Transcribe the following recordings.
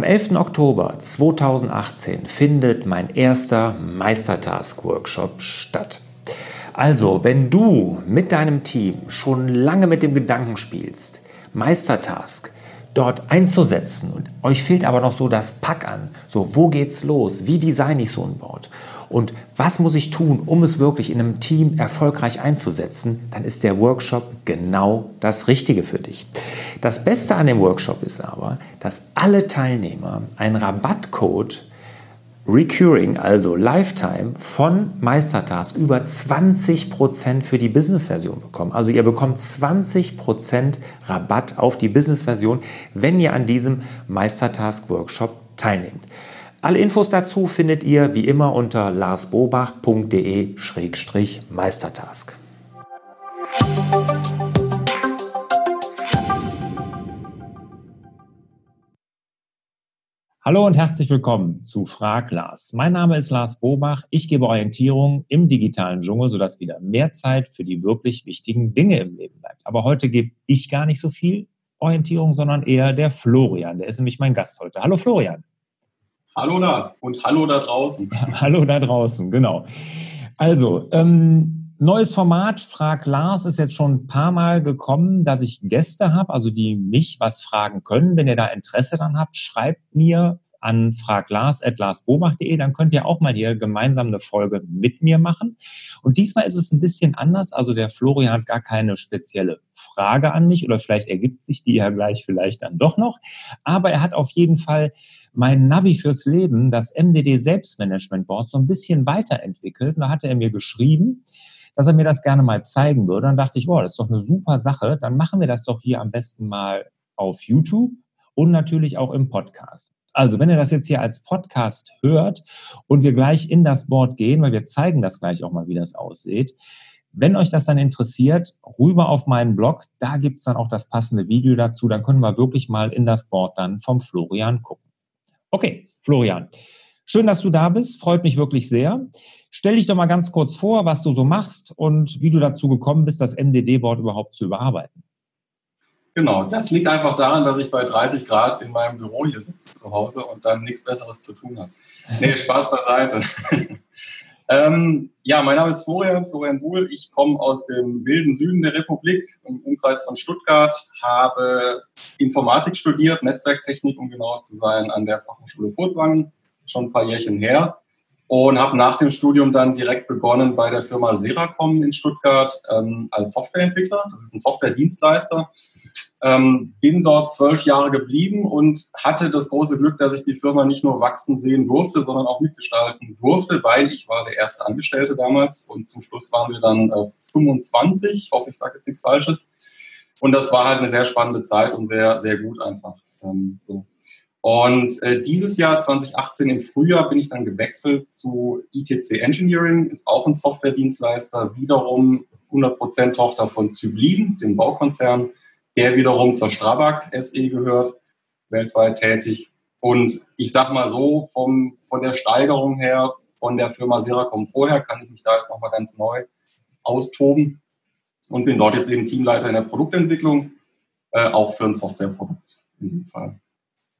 Am 11. Oktober 2018 findet mein erster Meistertask-Workshop statt. Also, wenn du mit deinem Team schon lange mit dem Gedanken spielst, Meistertask dort einzusetzen und euch fehlt aber noch so das Pack an, so wo geht's los, wie designe ich so ein Board und was muss ich tun, um es wirklich in einem Team erfolgreich einzusetzen, dann ist der Workshop genau das Richtige für dich. Das Beste an dem Workshop ist aber, dass alle Teilnehmer einen Rabattcode Recurring, also Lifetime von Meistertask über 20% für die Business-Version bekommen. Also ihr bekommt 20% Rabatt auf die Business-Version, wenn ihr an diesem Meistertask-Workshop teilnehmt. Alle Infos dazu findet ihr wie immer unter larsbobach.de-meistertask. Hallo und herzlich willkommen zu Frag Lars. Mein Name ist Lars Bobach. Ich gebe Orientierung im digitalen Dschungel, sodass wieder mehr Zeit für die wirklich wichtigen Dinge im Leben bleibt. Aber heute gebe ich gar nicht so viel Orientierung, sondern eher der Florian. Der ist nämlich mein Gast heute. Hallo Florian. Hallo Lars und hallo da draußen. hallo da draußen, genau. Also, ähm, Neues Format, Frag Lars, ist jetzt schon ein paar Mal gekommen, dass ich Gäste habe, also die mich was fragen können. Wenn ihr da Interesse dran habt, schreibt mir an fraglars.larsbobach.de, dann könnt ihr auch mal hier gemeinsam eine Folge mit mir machen. Und diesmal ist es ein bisschen anders. Also der Florian hat gar keine spezielle Frage an mich oder vielleicht ergibt sich die ja gleich vielleicht dann doch noch. Aber er hat auf jeden Fall mein Navi fürs Leben, das MDD Selbstmanagement Board, so ein bisschen weiterentwickelt. Und da hatte er mir geschrieben, dass er mir das gerne mal zeigen würde. Dann dachte ich, oh, das ist doch eine super Sache. Dann machen wir das doch hier am besten mal auf YouTube und natürlich auch im Podcast. Also, wenn ihr das jetzt hier als Podcast hört und wir gleich in das Board gehen, weil wir zeigen das gleich auch mal, wie das aussieht. Wenn euch das dann interessiert, rüber auf meinen Blog, da gibt es dann auch das passende Video dazu. Dann können wir wirklich mal in das Board dann vom Florian gucken. Okay, Florian, schön, dass du da bist. Freut mich wirklich sehr. Stell dich doch mal ganz kurz vor, was du so machst und wie du dazu gekommen bist, das MDD-Board überhaupt zu überarbeiten. Genau, das liegt einfach daran, dass ich bei 30 Grad in meinem Büro hier sitze zu Hause und dann nichts Besseres zu tun habe. Nee, Spaß beiseite. Ähm, ja, mein Name ist Florian, Florian Buhl. Ich komme aus dem wilden Süden der Republik, im Umkreis von Stuttgart, habe Informatik studiert, Netzwerktechnik, um genauer zu sein, an der Fachhochschule Furtwangen, schon ein paar Jährchen her und habe nach dem Studium dann direkt begonnen bei der Firma Seracom in Stuttgart ähm, als Softwareentwickler. Das ist ein Softwaredienstleister. Ähm, bin dort zwölf Jahre geblieben und hatte das große Glück, dass ich die Firma nicht nur wachsen sehen durfte, sondern auch mitgestalten durfte, weil ich war der erste Angestellte damals und zum Schluss waren wir dann äh, 25. Ich hoffe, ich sage jetzt nichts Falsches. Und das war halt eine sehr spannende Zeit und sehr, sehr gut einfach. Ähm, so. Und äh, dieses Jahr 2018 im Frühjahr bin ich dann gewechselt zu ITC Engineering, ist auch ein Softwaredienstleister, wiederum 100% Tochter von Zyblin, dem Baukonzern, der wiederum zur Strabag SE gehört, weltweit tätig. Und ich sag mal so, vom, von der Steigerung her, von der Firma Seracom vorher, kann ich mich da jetzt nochmal ganz neu austoben und bin dort jetzt eben Teamleiter in der Produktentwicklung, äh, auch für ein Softwareprodukt in dem Fall.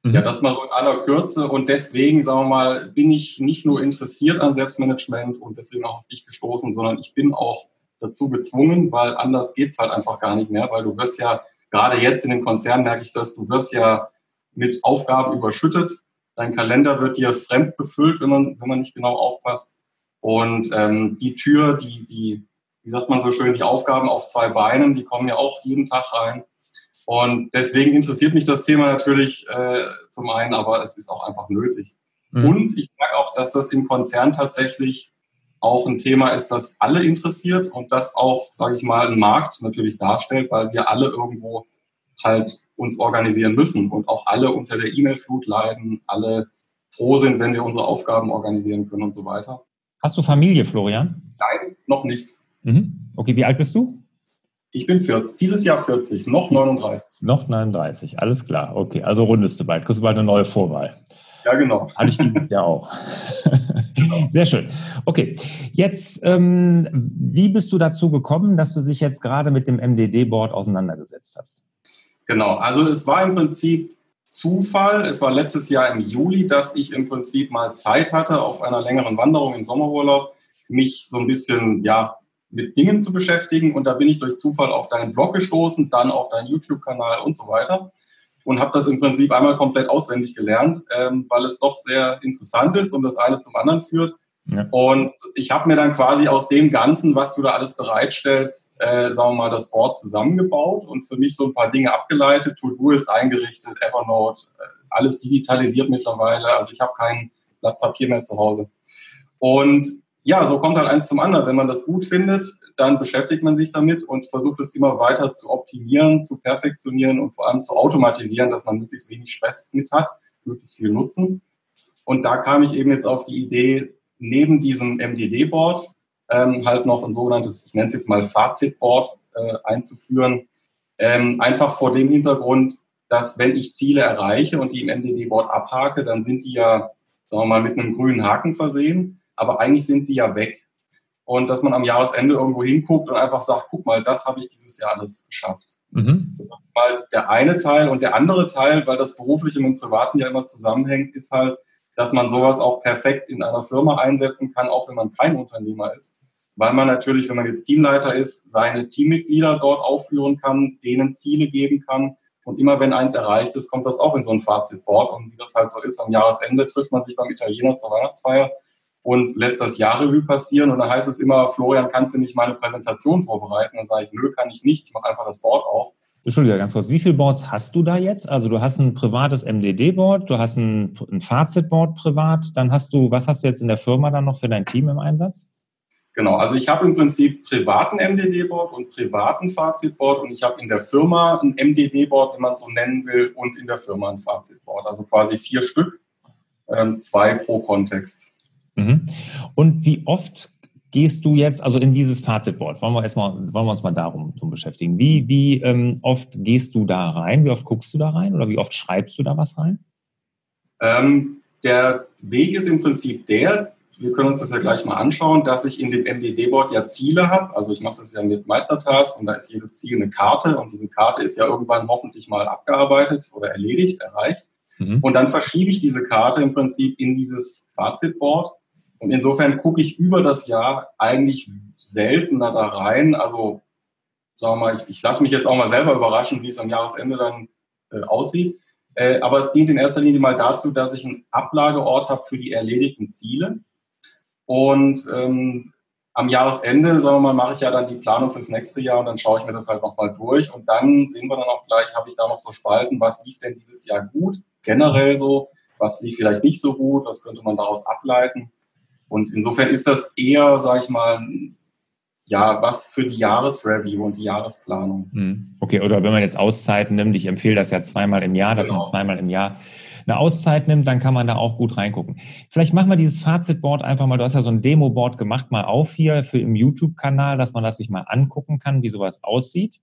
Mhm. Ja, das mal so in aller Kürze. Und deswegen, sagen wir mal, bin ich nicht nur interessiert an Selbstmanagement und deswegen auch auf dich gestoßen, sondern ich bin auch dazu gezwungen, weil anders geht's halt einfach gar nicht mehr, weil du wirst ja, gerade jetzt in den Konzernen merke ich das, du wirst ja mit Aufgaben überschüttet. Dein Kalender wird dir fremd befüllt, wenn man, wenn man nicht genau aufpasst. Und ähm, die Tür, die, die, wie sagt man so schön, die Aufgaben auf zwei Beinen, die kommen ja auch jeden Tag rein. Und deswegen interessiert mich das Thema natürlich äh, zum einen, aber es ist auch einfach nötig. Mhm. Und ich merke auch, dass das im Konzern tatsächlich auch ein Thema ist, das alle interessiert und das auch, sage ich mal, einen Markt natürlich darstellt, weil wir alle irgendwo halt uns organisieren müssen und auch alle unter der E-Mail-Flut leiden, alle froh sind, wenn wir unsere Aufgaben organisieren können und so weiter. Hast du Familie, Florian? Nein, noch nicht. Mhm. Okay, wie alt bist du? Ich bin 40, dieses Jahr 40, noch 39. Noch 39, alles klar. Okay, also rundest du bald, kriegst du bald eine neue Vorwahl. Ja, genau. Hatte ich dieses Jahr auch. Genau. Sehr schön. Okay, jetzt, ähm, wie bist du dazu gekommen, dass du dich jetzt gerade mit dem MDD-Board auseinandergesetzt hast? Genau, also es war im Prinzip Zufall. Es war letztes Jahr im Juli, dass ich im Prinzip mal Zeit hatte, auf einer längeren Wanderung im Sommerurlaub, mich so ein bisschen, ja, mit Dingen zu beschäftigen. Und da bin ich durch Zufall auf deinen Blog gestoßen, dann auf deinen YouTube-Kanal und so weiter. Und habe das im Prinzip einmal komplett auswendig gelernt, ähm, weil es doch sehr interessant ist und das eine zum anderen führt. Ja. Und ich habe mir dann quasi aus dem Ganzen, was du da alles bereitstellst, äh, sagen wir mal, das Board zusammengebaut und für mich so ein paar Dinge abgeleitet. To-Do ist eingerichtet, Evernote, äh, alles digitalisiert mittlerweile. Also ich habe kein Blatt Papier mehr zu Hause. Und ja, so kommt halt eins zum anderen. Wenn man das gut findet, dann beschäftigt man sich damit und versucht es immer weiter zu optimieren, zu perfektionieren und vor allem zu automatisieren, dass man möglichst wenig Stress mit hat, möglichst viel Nutzen. Und da kam ich eben jetzt auf die Idee, neben diesem MDD-Board ähm, halt noch ein sogenanntes, ich nenne es jetzt mal Fazit-Board äh, einzuführen. Ähm, einfach vor dem Hintergrund, dass wenn ich Ziele erreiche und die im MDD-Board abhake, dann sind die ja, sagen wir mal, mit einem grünen Haken versehen aber eigentlich sind sie ja weg. Und dass man am Jahresende irgendwo hinguckt und einfach sagt, guck mal, das habe ich dieses Jahr alles geschafft. Mhm. Mal der eine Teil. Und der andere Teil, weil das berufliche mit dem privaten ja immer zusammenhängt, ist halt, dass man sowas auch perfekt in einer Firma einsetzen kann, auch wenn man kein Unternehmer ist. Weil man natürlich, wenn man jetzt Teamleiter ist, seine Teammitglieder dort aufführen kann, denen Ziele geben kann. Und immer wenn eins erreicht ist, kommt das auch in so ein Fazitboard. Und wie das halt so ist, am Jahresende trifft man sich beim Italiener zur Weihnachtsfeier und lässt das Jahrevue passieren. Und dann heißt es immer, Florian, kannst du nicht meine Präsentation vorbereiten? Dann sage ich, nö, kann ich nicht. Ich mache einfach das Board auf. Entschuldige, ganz kurz. Wie viele Boards hast du da jetzt? Also du hast ein privates MDD-Board, du hast ein, ein Fazit-Board privat, dann hast du, was hast du jetzt in der Firma dann noch für dein Team im Einsatz? Genau, also ich habe im Prinzip privaten MDD-Board und privaten Fazit-Board und ich habe in der Firma ein MDD-Board, wenn man es so nennen will, und in der Firma ein Fazit-Board. Also quasi vier Stück, ähm, zwei pro Kontext. Mhm. Und wie oft gehst du jetzt also in dieses Fazitboard? Wollen wir erstmal, wollen wir uns mal darum, beschäftigen. Wie, wie ähm, oft gehst du da rein? Wie oft guckst du da rein oder wie oft schreibst du da was rein? Ähm, der Weg ist im Prinzip der, wir können uns das ja gleich mal anschauen, dass ich in dem MDD-Board ja Ziele habe. Also ich mache das ja mit Meistertask und da ist jedes Ziel eine Karte und diese Karte ist ja irgendwann hoffentlich mal abgearbeitet oder erledigt, erreicht. Mhm. Und dann verschiebe ich diese Karte im Prinzip in dieses Fazitboard und insofern gucke ich über das Jahr eigentlich seltener da rein. Also sagen wir mal, ich, ich lasse mich jetzt auch mal selber überraschen, wie es am Jahresende dann äh, aussieht. Äh, aber es dient in erster Linie mal dazu, dass ich einen Ablageort habe für die erledigten Ziele. Und ähm, am Jahresende, sagen wir mal, mache ich ja dann die Planung fürs nächste Jahr und dann schaue ich mir das halt nochmal durch. Und dann sehen wir dann auch gleich, habe ich da noch so Spalten, was lief denn dieses Jahr gut, generell so, was lief vielleicht nicht so gut, was könnte man daraus ableiten. Und insofern ist das eher, sage ich mal, ja, was für die Jahresreview und die Jahresplanung. Hm. Okay, oder wenn man jetzt Auszeiten nimmt, ich empfehle das ja zweimal im Jahr, dass genau. man zweimal im Jahr eine Auszeit nimmt, dann kann man da auch gut reingucken. Vielleicht machen wir dieses Fazitboard einfach mal, du hast ja so ein Demo-Board gemacht, mal auf hier für im YouTube-Kanal, dass man das sich mal angucken kann, wie sowas aussieht.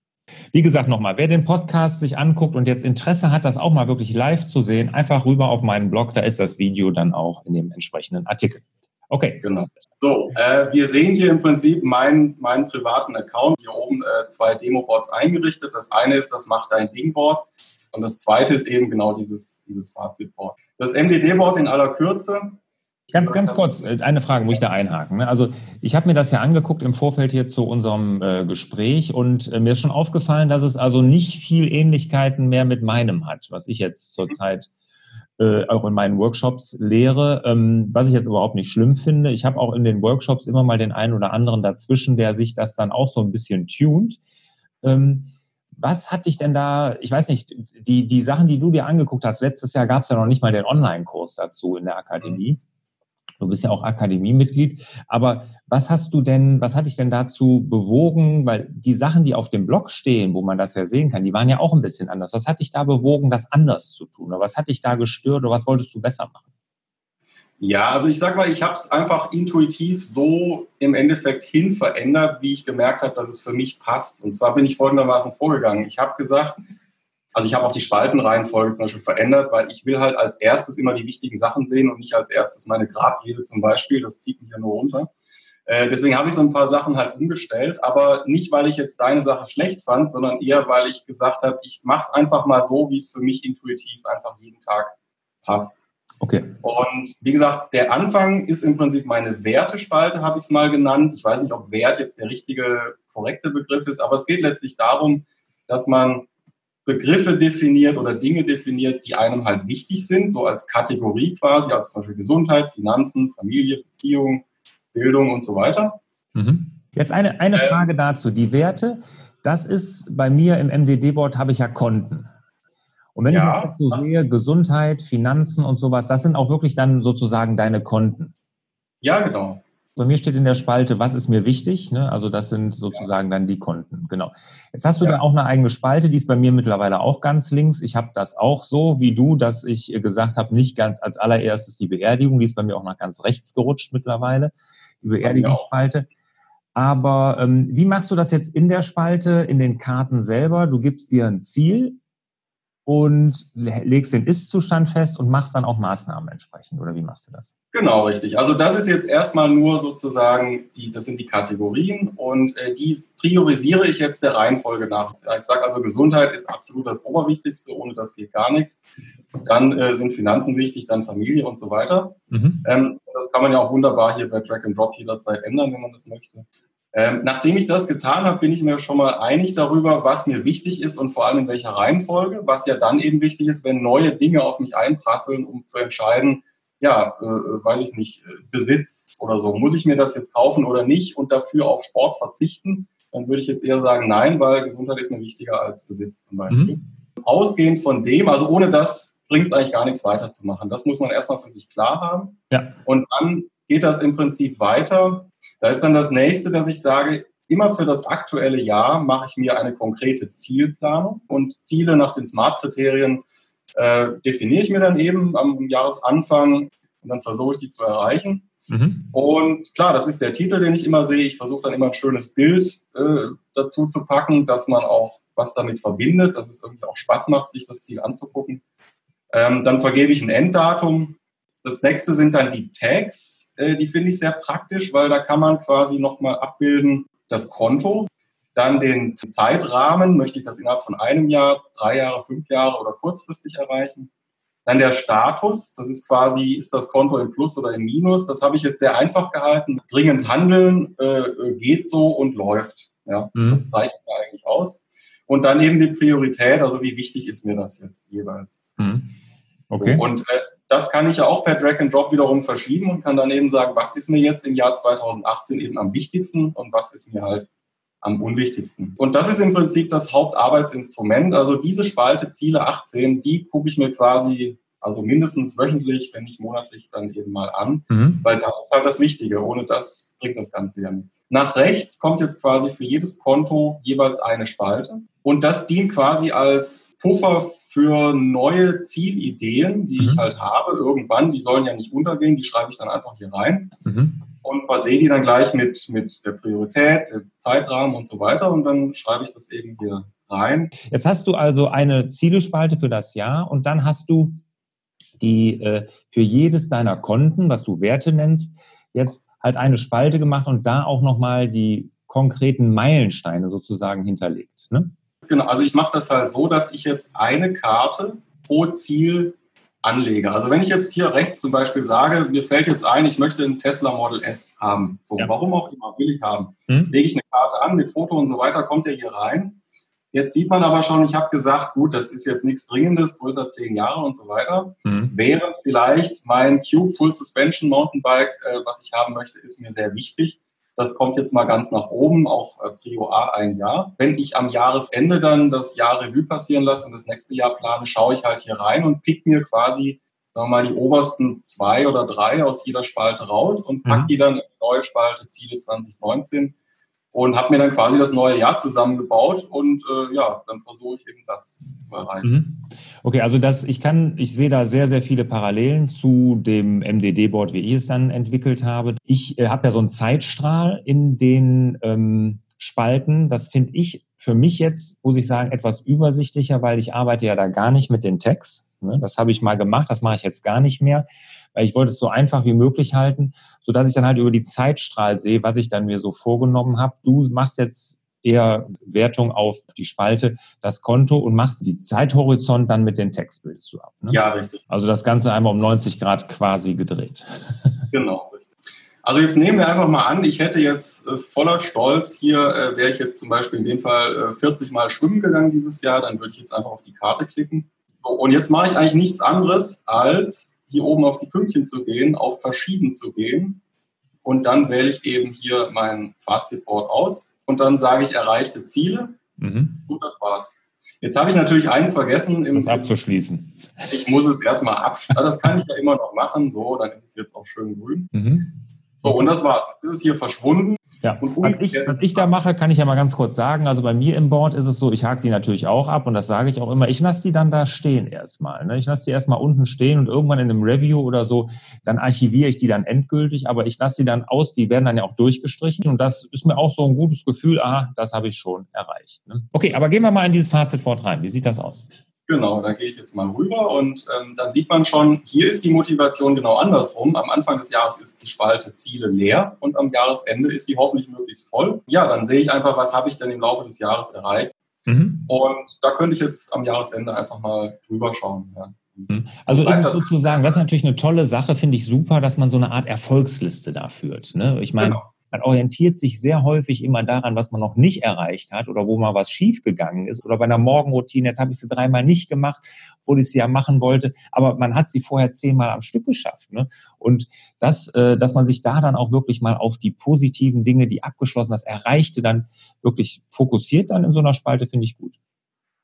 Wie gesagt, nochmal, wer den Podcast sich anguckt und jetzt Interesse hat, das auch mal wirklich live zu sehen, einfach rüber auf meinen Blog, da ist das Video dann auch in dem entsprechenden Artikel. Okay. Genau. So, äh, wir sehen hier im Prinzip meinen, meinen privaten Account. Hier oben äh, zwei Demo-Boards eingerichtet. Das eine ist das Macht dein Ding-Board und das zweite ist eben genau dieses, dieses Fazit-Board. Das MDD-Board in aller Kürze. Ganz, ganz kurz, äh, eine Frage, muss ich da einhaken. Ne? Also ich habe mir das ja angeguckt im Vorfeld hier zu unserem äh, Gespräch und äh, mir ist schon aufgefallen, dass es also nicht viel Ähnlichkeiten mehr mit meinem hat, was ich jetzt zurzeit äh, auch in meinen Workshops lehre, ähm, was ich jetzt überhaupt nicht schlimm finde. Ich habe auch in den Workshops immer mal den einen oder anderen dazwischen, der sich das dann auch so ein bisschen tunt. Ähm, was hat dich denn da, ich weiß nicht, die, die Sachen, die du dir angeguckt hast, letztes Jahr gab es ja noch nicht mal den Online-Kurs dazu in der Akademie. Du bist ja auch Akademiemitglied. Aber was hast du denn, was hat dich denn dazu bewogen? Weil die Sachen, die auf dem Blog stehen, wo man das ja sehen kann, die waren ja auch ein bisschen anders. Was hat dich da bewogen, das anders zu tun? Oder was hat dich da gestört oder was wolltest du besser machen? Ja, also ich sag mal, ich habe es einfach intuitiv so im Endeffekt hin verändert, wie ich gemerkt habe, dass es für mich passt. Und zwar bin ich folgendermaßen vorgegangen. Ich habe gesagt, also ich habe auch die Spaltenreihenfolge zum Beispiel verändert, weil ich will halt als erstes immer die wichtigen Sachen sehen und nicht als erstes meine Grabrede zum Beispiel. Das zieht mich ja nur runter. Äh, deswegen habe ich so ein paar Sachen halt umgestellt, aber nicht, weil ich jetzt deine Sache schlecht fand, sondern eher, weil ich gesagt habe, ich mache es einfach mal so, wie es für mich intuitiv einfach jeden Tag passt. Okay. Und wie gesagt, der Anfang ist im Prinzip meine Wertespalte, habe ich es mal genannt. Ich weiß nicht, ob Wert jetzt der richtige, korrekte Begriff ist, aber es geht letztlich darum, dass man Begriffe definiert oder Dinge definiert, die einem halt wichtig sind, so als Kategorie quasi, als zum Beispiel Gesundheit, Finanzen, Familie, Beziehung, Bildung und so weiter. Mhm. Jetzt eine, eine äh, Frage dazu. Die Werte, das ist bei mir im MDD-Board habe ich ja Konten. Und wenn ja, ich jetzt so sehe, Gesundheit, Finanzen und sowas, das sind auch wirklich dann sozusagen deine Konten. Ja, genau. Bei mir steht in der Spalte, was ist mir wichtig? Ne? Also das sind sozusagen dann die Konten. Genau. Jetzt hast du ja. da auch eine eigene Spalte, die ist bei mir mittlerweile auch ganz links. Ich habe das auch so wie du, dass ich gesagt habe, nicht ganz als allererstes die Beerdigung, die ist bei mir auch nach ganz rechts gerutscht mittlerweile, die Beerdigungsspalte. Aber ähm, wie machst du das jetzt in der Spalte, in den Karten selber? Du gibst dir ein Ziel und legst den Ist-Zustand fest und machst dann auch Maßnahmen entsprechend. Oder wie machst du das? Genau, richtig. Also das ist jetzt erstmal nur sozusagen, die, das sind die Kategorien und äh, die priorisiere ich jetzt der Reihenfolge nach. Ich sage also, Gesundheit ist absolut das Oberwichtigste, ohne das geht gar nichts. Dann äh, sind Finanzen wichtig, dann Familie und so weiter. Mhm. Ähm, das kann man ja auch wunderbar hier bei Drag and Drop jederzeit ändern, wenn man das möchte. Ähm, nachdem ich das getan habe, bin ich mir schon mal einig darüber, was mir wichtig ist und vor allem in welcher Reihenfolge, was ja dann eben wichtig ist, wenn neue Dinge auf mich einprasseln, um zu entscheiden, ja, äh, weiß ich nicht, Besitz oder so, muss ich mir das jetzt kaufen oder nicht und dafür auf Sport verzichten, dann würde ich jetzt eher sagen, nein, weil Gesundheit ist mir wichtiger als Besitz zum Beispiel. Mhm. Ausgehend von dem, also ohne das bringt es eigentlich gar nichts weiterzumachen. Das muss man erstmal für sich klar haben. Ja. Und dann geht das im Prinzip weiter. Da ist dann das nächste, dass ich sage, immer für das aktuelle Jahr mache ich mir eine konkrete Zielplanung und Ziele nach den Smart-Kriterien äh, definiere ich mir dann eben am Jahresanfang und dann versuche ich die zu erreichen. Mhm. Und klar, das ist der Titel, den ich immer sehe. Ich versuche dann immer ein schönes Bild äh, dazu zu packen, dass man auch was damit verbindet, dass es irgendwie auch Spaß macht, sich das Ziel anzugucken. Ähm, dann vergebe ich ein Enddatum, das nächste sind dann die Tags. Äh, die finde ich sehr praktisch, weil da kann man quasi nochmal abbilden das Konto, dann den Zeitrahmen, möchte ich das innerhalb von einem Jahr, drei Jahre, fünf Jahre oder kurzfristig erreichen. Dann der Status, das ist quasi, ist das Konto im Plus oder im Minus. Das habe ich jetzt sehr einfach gehalten. Dringend handeln, äh, geht so und läuft. Ja, mhm. Das reicht mir eigentlich aus. Und dann eben die Priorität, also wie wichtig ist mir das jetzt jeweils. Mhm. Okay. Und äh, das kann ich ja auch per Drag and Drop wiederum verschieben und kann dann eben sagen, was ist mir jetzt im Jahr 2018 eben am wichtigsten und was ist mir halt am unwichtigsten. Und das ist im Prinzip das Hauptarbeitsinstrument. Also diese Spalte Ziele 18, die gucke ich mir quasi also mindestens wöchentlich, wenn nicht monatlich, dann eben mal an, mhm. weil das ist halt das Wichtige. Ohne das bringt das Ganze ja nichts. Nach rechts kommt jetzt quasi für jedes Konto jeweils eine Spalte und das dient quasi als Puffer für neue Zielideen, die mhm. ich halt habe irgendwann. Die sollen ja nicht untergehen, die schreibe ich dann einfach hier rein mhm. und versehe die dann gleich mit, mit der Priorität, dem Zeitrahmen und so weiter und dann schreibe ich das eben hier rein. Jetzt hast du also eine Zielespalte für das Jahr und dann hast du die äh, für jedes deiner Konten, was du Werte nennst, jetzt halt eine Spalte gemacht und da auch nochmal die konkreten Meilensteine sozusagen hinterlegt. Ne? Genau, also ich mache das halt so, dass ich jetzt eine Karte pro Ziel anlege. Also wenn ich jetzt hier rechts zum Beispiel sage, mir fällt jetzt ein, ich möchte einen Tesla Model S haben, so ja. warum auch immer will ich haben, hm? lege ich eine Karte an mit Foto und so weiter, kommt der hier rein Jetzt sieht man aber schon, ich habe gesagt, gut, das ist jetzt nichts Dringendes, größer zehn Jahre und so weiter. Mhm. Während vielleicht mein Cube Full Suspension Mountainbike, äh, was ich haben möchte, ist mir sehr wichtig. Das kommt jetzt mal ganz nach oben, auch äh, Prio A ein Jahr. Wenn ich am Jahresende dann das Jahr Revue passieren lasse und das nächste Jahr plane, schaue ich halt hier rein und pick mir quasi, sagen wir mal, die obersten zwei oder drei aus jeder Spalte raus und pack mhm. die dann in die neue Spalte Ziele 2019 und habe mir dann quasi das neue Jahr zusammengebaut und äh, ja, dann versuche ich eben das zu erreichen. Mhm. Okay, also das, ich kann, ich sehe da sehr, sehr viele Parallelen zu dem MDD-Board, wie ich es dann entwickelt habe. Ich äh, habe ja so einen Zeitstrahl in den ähm, Spalten. Das finde ich für mich jetzt, muss ich sagen, etwas übersichtlicher, weil ich arbeite ja da gar nicht mit den Tags, Ne? Das habe ich mal gemacht, das mache ich jetzt gar nicht mehr, weil ich wollte es so einfach wie möglich halten, sodass ich dann halt über die Zeitstrahl sehe, was ich dann mir so vorgenommen habe. Du machst jetzt eher Wertung auf die Spalte, das Konto und machst die Zeithorizont dann mit den Text bildest du ab. Ne? Ja, richtig. Also das Ganze einmal um 90 Grad quasi gedreht. Genau, richtig. Also jetzt nehmen wir einfach mal an, ich hätte jetzt äh, voller Stolz hier, äh, wäre ich jetzt zum Beispiel in dem Fall äh, 40 Mal schwimmen gegangen dieses Jahr, dann würde ich jetzt einfach auf die Karte klicken. So, und jetzt mache ich eigentlich nichts anderes, als hier oben auf die Pünktchen zu gehen, auf Verschieden zu gehen. Und dann wähle ich eben hier mein Fazitboard aus und dann sage ich erreichte Ziele. Mhm. Und das war's. Jetzt habe ich natürlich eins vergessen. Im, das abzuschließen. Ich muss es erstmal abschließen. Das kann ich ja immer noch machen. So, dann ist es jetzt auch schön grün. Mhm. So, und das war's. Jetzt ist es hier verschwunden. Ja, was ich, was ich da mache, kann ich ja mal ganz kurz sagen. Also bei mir im Board ist es so, ich hake die natürlich auch ab und das sage ich auch immer. Ich lasse die dann da stehen erstmal. Ne? Ich lasse die erstmal unten stehen und irgendwann in einem Review oder so, dann archiviere ich die dann endgültig, aber ich lasse sie dann aus, die werden dann ja auch durchgestrichen und das ist mir auch so ein gutes Gefühl, ah, das habe ich schon erreicht. Ne? Okay, aber gehen wir mal in dieses Fazitboard rein. Wie sieht das aus? Genau, da gehe ich jetzt mal rüber und ähm, dann sieht man schon, hier ist die Motivation genau andersrum. Am Anfang des Jahres ist die Spalte Ziele leer und am Jahresende ist sie hoffentlich möglichst voll. Ja, dann sehe ich einfach, was habe ich denn im Laufe des Jahres erreicht. Mhm. Und da könnte ich jetzt am Jahresende einfach mal drüber schauen. Ja. Mhm. Also so ist es sozusagen, das ist natürlich eine tolle Sache, finde ich super, dass man so eine Art Erfolgsliste da führt. Ne? Ich meine, genau. Man orientiert sich sehr häufig immer daran, was man noch nicht erreicht hat oder wo mal was schiefgegangen ist oder bei einer Morgenroutine. Jetzt habe ich sie dreimal nicht gemacht, obwohl ich sie ja machen wollte, aber man hat sie vorher zehnmal am Stück geschafft. Ne? Und das, äh, dass man sich da dann auch wirklich mal auf die positiven Dinge, die abgeschlossen, das Erreichte dann wirklich fokussiert dann in so einer Spalte, finde ich gut.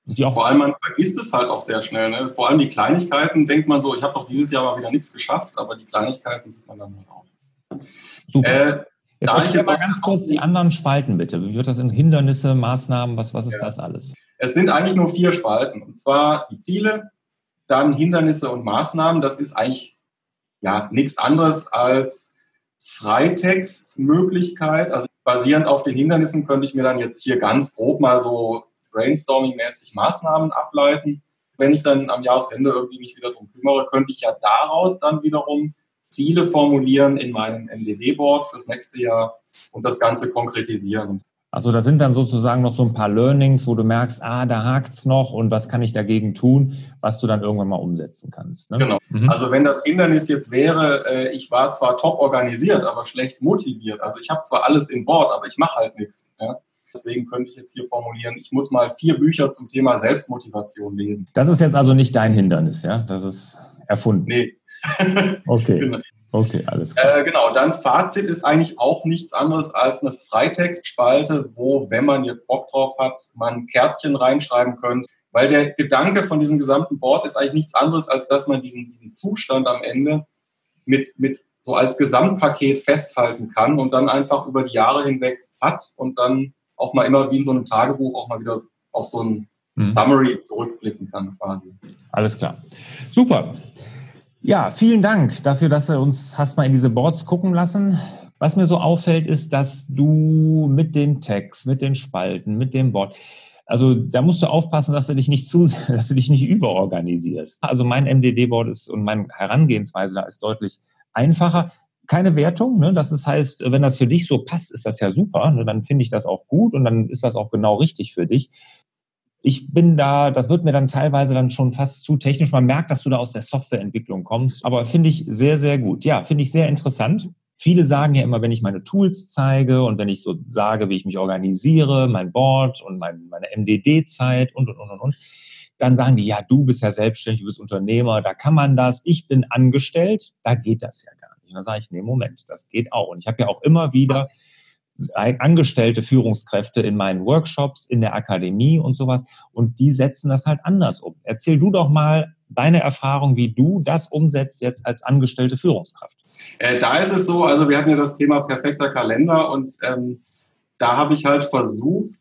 Vor allem, man vergisst es halt auch sehr schnell. Ne? Vor allem die Kleinigkeiten denkt man so, ich habe doch dieses Jahr mal wieder nichts geschafft, aber die Kleinigkeiten sieht man dann halt auch. Super. Äh, Jetzt da ich jetzt mal ganz kurz die anderen Spalten bitte. Wie wird das in Hindernisse, Maßnahmen, was, was ist ja. das alles? Es sind eigentlich nur vier Spalten. Und zwar die Ziele, dann Hindernisse und Maßnahmen. Das ist eigentlich ja nichts anderes als Freitextmöglichkeit. Also basierend auf den Hindernissen könnte ich mir dann jetzt hier ganz grob mal so brainstorming-mäßig Maßnahmen ableiten. Wenn ich dann am Jahresende irgendwie mich wieder drum kümmere, könnte ich ja daraus dann wiederum Ziele formulieren in meinem MDD-Board fürs nächste Jahr und das Ganze konkretisieren. Also da sind dann sozusagen noch so ein paar Learnings, wo du merkst, ah, da hakt's noch und was kann ich dagegen tun, was du dann irgendwann mal umsetzen kannst. Ne? Genau. Mhm. Also wenn das Hindernis jetzt wäre, äh, ich war zwar top organisiert, aber schlecht motiviert. Also ich habe zwar alles im Board, aber ich mache halt nichts. Ja? Deswegen könnte ich jetzt hier formulieren, ich muss mal vier Bücher zum Thema Selbstmotivation lesen. Das ist jetzt also nicht dein Hindernis, ja? Das ist erfunden. Nee, Okay. genau. Okay, alles klar. Äh, genau, dann Fazit ist eigentlich auch nichts anderes als eine Freitextspalte, wo, wenn man jetzt Bock drauf hat, man Kärtchen reinschreiben könnte. Weil der Gedanke von diesem gesamten Board ist eigentlich nichts anderes, als dass man diesen, diesen Zustand am Ende mit, mit so als Gesamtpaket festhalten kann und dann einfach über die Jahre hinweg hat und dann auch mal immer wie in so einem Tagebuch auch mal wieder auf so ein mhm. Summary zurückblicken kann quasi. Alles klar. Super. Ja, vielen Dank dafür, dass du uns hast mal in diese Boards gucken lassen. Was mir so auffällt, ist, dass du mit den Tags, mit den Spalten, mit dem Board, also da musst du aufpassen, dass du dich nicht zu, dass du dich nicht überorganisierst. Also mein MDD-Board ist und meine Herangehensweise da ist deutlich einfacher. Keine Wertung, ne? das ist, heißt, wenn das für dich so passt, ist das ja super. Ne? Dann finde ich das auch gut und dann ist das auch genau richtig für dich ich bin da, das wird mir dann teilweise dann schon fast zu technisch. Man merkt, dass du da aus der Softwareentwicklung kommst, aber finde ich sehr, sehr gut. Ja, finde ich sehr interessant. Viele sagen ja immer, wenn ich meine Tools zeige und wenn ich so sage, wie ich mich organisiere, mein Board und mein, meine MDD-Zeit und, und, und, und, und, dann sagen die, ja, du bist ja selbstständig, du bist Unternehmer, da kann man das. Ich bin angestellt, da geht das ja gar nicht. Und dann sage ich, nee, Moment, das geht auch. Und ich habe ja auch immer wieder angestellte Führungskräfte in meinen Workshops, in der Akademie und sowas. Und die setzen das halt anders um. Erzähl du doch mal deine Erfahrung, wie du das umsetzt jetzt als angestellte Führungskraft. Äh, da ist es so, also wir hatten ja das Thema perfekter Kalender und ähm, da habe ich halt versucht,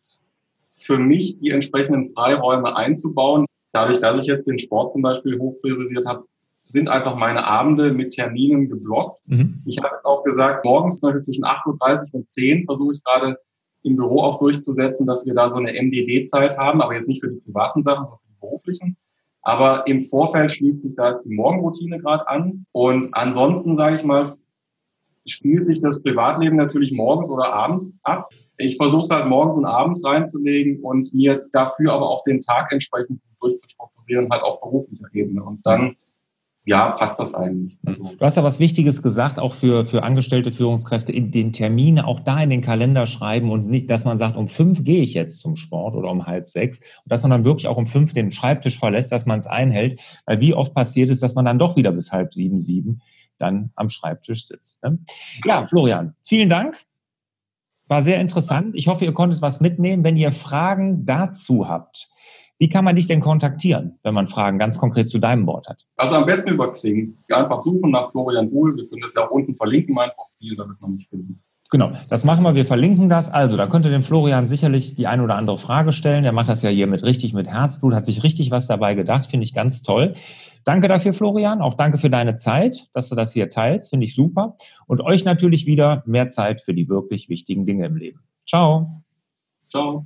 für mich die entsprechenden Freiräume einzubauen. Dadurch, dass ich jetzt den Sport zum Beispiel hoch priorisiert habe, sind einfach meine Abende mit Terminen geblockt. Mhm. Ich habe jetzt auch gesagt, morgens zum Beispiel zwischen 8.30 Uhr und 10 versuche ich gerade im Büro auch durchzusetzen, dass wir da so eine MDD-Zeit haben, aber jetzt nicht für die privaten Sachen, sondern für die beruflichen. Aber im Vorfeld schließt sich da jetzt die Morgenroutine gerade an. Und ansonsten, sage ich mal, spielt sich das Privatleben natürlich morgens oder abends ab. Ich versuche es halt morgens und abends reinzulegen und mir dafür aber auch den Tag entsprechend durchzustrukturieren, halt auf beruflicher Ebene. Und dann ja, passt das eigentlich. Du hast da was Wichtiges gesagt, auch für, für angestellte Führungskräfte, in den Termine auch da in den Kalender schreiben und nicht, dass man sagt, um fünf gehe ich jetzt zum Sport oder um halb sechs. Und dass man dann wirklich auch um fünf den Schreibtisch verlässt, dass man es einhält. Weil wie oft passiert es, dass man dann doch wieder bis halb sieben, sieben dann am Schreibtisch sitzt. Ne? Ja, Florian, vielen Dank. War sehr interessant. Ich hoffe, ihr konntet was mitnehmen. Wenn ihr Fragen dazu habt, wie kann man dich denn kontaktieren, wenn man Fragen ganz konkret zu deinem Board hat? Also am besten über Xing. Einfach suchen nach Florian Buhl. Wir können das ja auch unten verlinken, mein Profil, damit man mich finden. Genau, das machen wir. Wir verlinken das. Also, da könnte dem Florian sicherlich die eine oder andere Frage stellen. Der macht das ja hier mit richtig mit Herzblut, hat sich richtig was dabei gedacht. Finde ich ganz toll. Danke dafür, Florian. Auch danke für deine Zeit, dass du das hier teilst. Finde ich super. Und euch natürlich wieder mehr Zeit für die wirklich wichtigen Dinge im Leben. Ciao. Ciao.